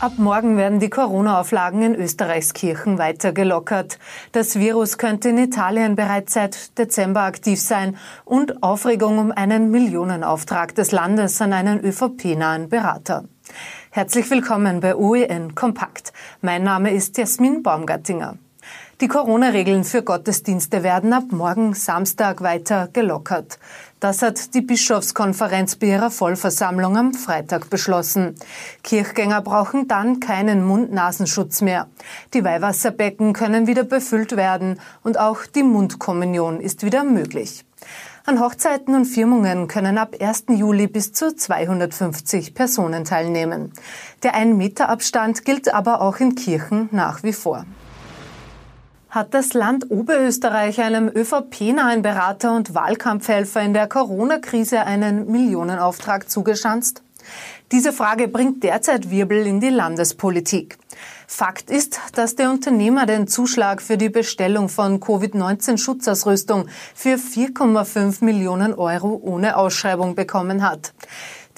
Ab morgen werden die Corona-Auflagen in Österreichs Kirchen weiter gelockert. Das Virus könnte in Italien bereits seit Dezember aktiv sein und Aufregung um einen Millionenauftrag des Landes an einen ÖVP-nahen Berater. Herzlich willkommen bei OEN Kompakt. Mein Name ist Jasmin Baumgartinger. Die Corona-Regeln für Gottesdienste werden ab morgen Samstag weiter gelockert. Das hat die Bischofskonferenz bei ihrer Vollversammlung am Freitag beschlossen. Kirchgänger brauchen dann keinen Mund-Nasenschutz mehr. Die Weihwasserbecken können wieder befüllt werden und auch die Mundkommunion ist wieder möglich. An Hochzeiten und Firmungen können ab 1. Juli bis zu 250 Personen teilnehmen. Der Ein-Meter-Abstand gilt aber auch in Kirchen nach wie vor hat das Land Oberösterreich einem ÖVP-nahen Berater und Wahlkampfhelfer in der Corona-Krise einen Millionenauftrag zugeschanzt? Diese Frage bringt derzeit Wirbel in die Landespolitik. Fakt ist, dass der Unternehmer den Zuschlag für die Bestellung von Covid-19-Schutzausrüstung für 4,5 Millionen Euro ohne Ausschreibung bekommen hat.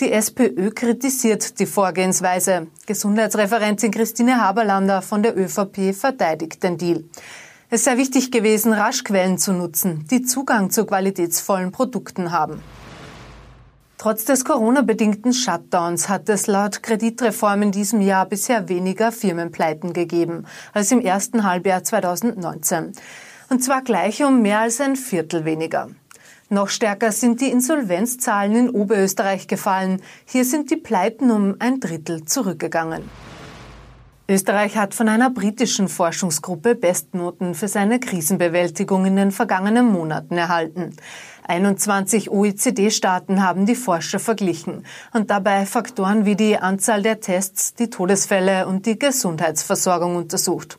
Die SPÖ kritisiert die Vorgehensweise. Gesundheitsreferentin Christine Haberlander von der ÖVP verteidigt den Deal. Es sei wichtig gewesen, rasch Quellen zu nutzen, die Zugang zu qualitätsvollen Produkten haben. Trotz des Corona-bedingten Shutdowns hat es laut Kreditreform in diesem Jahr bisher weniger Firmenpleiten gegeben als im ersten Halbjahr 2019. Und zwar gleich um mehr als ein Viertel weniger. Noch stärker sind die Insolvenzzahlen in Oberösterreich gefallen. Hier sind die Pleiten um ein Drittel zurückgegangen. Österreich hat von einer britischen Forschungsgruppe Bestnoten für seine Krisenbewältigung in den vergangenen Monaten erhalten. 21 OECD-Staaten haben die Forscher verglichen und dabei Faktoren wie die Anzahl der Tests, die Todesfälle und die Gesundheitsversorgung untersucht.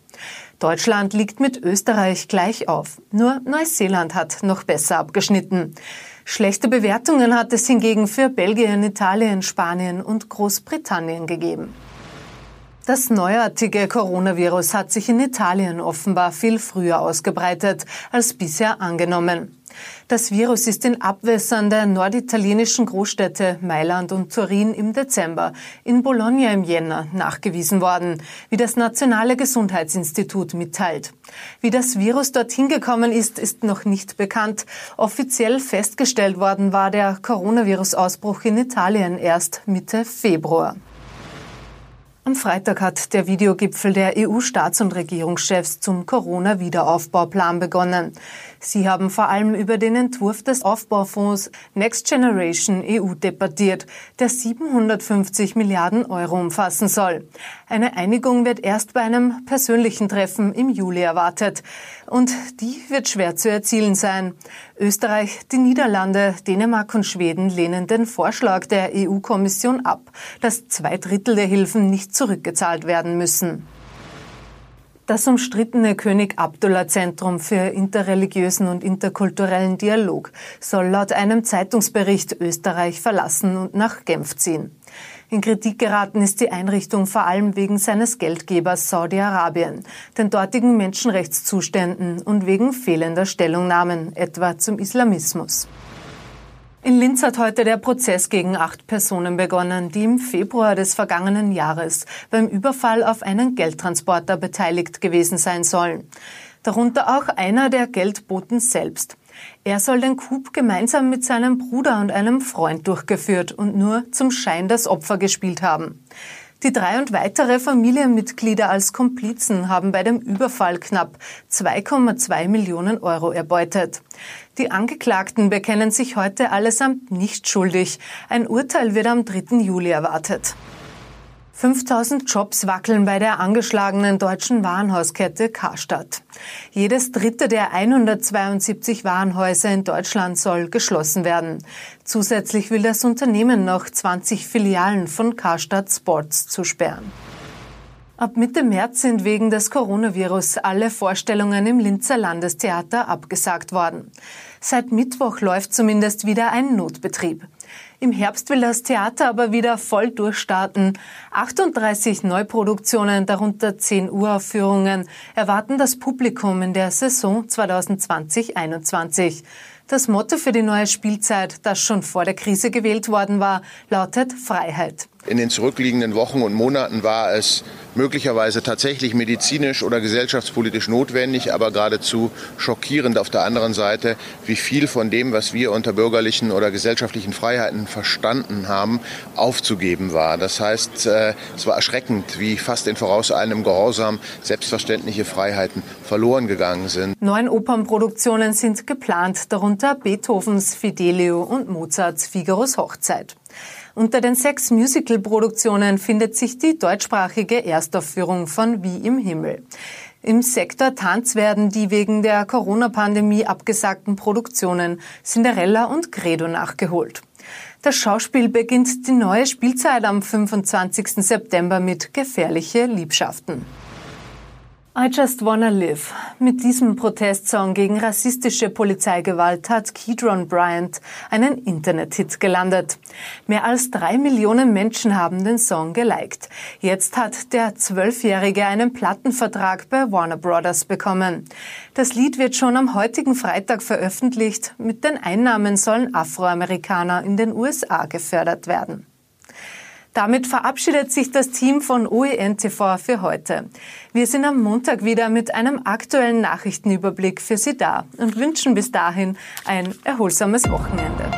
Deutschland liegt mit Österreich gleich auf. Nur Neuseeland hat noch besser abgeschnitten. Schlechte Bewertungen hat es hingegen für Belgien, Italien, Spanien und Großbritannien gegeben. Das neuartige Coronavirus hat sich in Italien offenbar viel früher ausgebreitet als bisher angenommen. Das Virus ist in Abwässern der norditalienischen Großstädte Mailand und Turin im Dezember, in Bologna im Jänner nachgewiesen worden, wie das Nationale Gesundheitsinstitut mitteilt. Wie das Virus dorthin gekommen ist, ist noch nicht bekannt. Offiziell festgestellt worden war der Coronavirus-Ausbruch in Italien erst Mitte Februar. Am Freitag hat der Videogipfel der EU-Staats- und Regierungschefs zum Corona-Wiederaufbauplan begonnen. Sie haben vor allem über den Entwurf des Aufbaufonds Next Generation EU debattiert, der 750 Milliarden Euro umfassen soll. Eine Einigung wird erst bei einem persönlichen Treffen im Juli erwartet. Und die wird schwer zu erzielen sein. Österreich, die Niederlande, Dänemark und Schweden lehnen den Vorschlag der EU-Kommission ab, dass zwei Drittel der Hilfen nicht zurückgezahlt werden müssen. Das umstrittene König Abdullah Zentrum für interreligiösen und interkulturellen Dialog soll laut einem Zeitungsbericht Österreich verlassen und nach Genf ziehen. In Kritik geraten ist die Einrichtung vor allem wegen seines Geldgebers Saudi-Arabien, den dortigen Menschenrechtszuständen und wegen fehlender Stellungnahmen, etwa zum Islamismus. In Linz hat heute der Prozess gegen acht Personen begonnen, die im Februar des vergangenen Jahres beim Überfall auf einen Geldtransporter beteiligt gewesen sein sollen. Darunter auch einer der Geldboten selbst. Er soll den Coup gemeinsam mit seinem Bruder und einem Freund durchgeführt und nur zum Schein das Opfer gespielt haben. Die drei und weitere Familienmitglieder als Komplizen haben bei dem Überfall knapp 2,2 Millionen Euro erbeutet. Die Angeklagten bekennen sich heute allesamt nicht schuldig. Ein Urteil wird am 3. Juli erwartet. 5000 Jobs wackeln bei der angeschlagenen deutschen Warenhauskette Karstadt. Jedes dritte der 172 Warenhäuser in Deutschland soll geschlossen werden. Zusätzlich will das Unternehmen noch 20 Filialen von Karstadt Sports zusperren. Ab Mitte März sind wegen des Coronavirus alle Vorstellungen im Linzer Landestheater abgesagt worden. Seit Mittwoch läuft zumindest wieder ein Notbetrieb. Im Herbst will das Theater aber wieder voll durchstarten. 38 Neuproduktionen, darunter 10 Uraufführungen, erwarten das Publikum in der Saison 2020-21. Das Motto für die neue Spielzeit, das schon vor der Krise gewählt worden war, lautet Freiheit. In den zurückliegenden Wochen und Monaten war es möglicherweise tatsächlich medizinisch oder gesellschaftspolitisch notwendig, aber geradezu schockierend auf der anderen Seite, wie viel von dem, was wir unter bürgerlichen oder gesellschaftlichen Freiheiten verstanden haben, aufzugeben war. Das heißt, äh, es war erschreckend, wie fast in vorauseilendem Gehorsam selbstverständliche Freiheiten verloren gegangen sind. Neun Opernproduktionen sind geplant, darunter Beethovens Fidelio und Mozarts Figaros Hochzeit. Unter den sechs Musical-Produktionen findet sich die deutschsprachige Erstaufführung von Wie im Himmel. Im Sektor Tanz werden die wegen der Corona-Pandemie abgesagten Produktionen Cinderella und Credo nachgeholt. Das Schauspiel beginnt die neue Spielzeit am 25. September mit Gefährliche Liebschaften. I Just Wanna Live. Mit diesem Protestsong gegen rassistische Polizeigewalt hat Kedron Bryant einen Internethit gelandet. Mehr als drei Millionen Menschen haben den Song geliked. Jetzt hat der Zwölfjährige einen Plattenvertrag bei Warner Brothers bekommen. Das Lied wird schon am heutigen Freitag veröffentlicht. Mit den Einnahmen sollen Afroamerikaner in den USA gefördert werden. Damit verabschiedet sich das Team von OEN TV für heute. Wir sind am Montag wieder mit einem aktuellen Nachrichtenüberblick für Sie da und wünschen bis dahin ein erholsames Wochenende.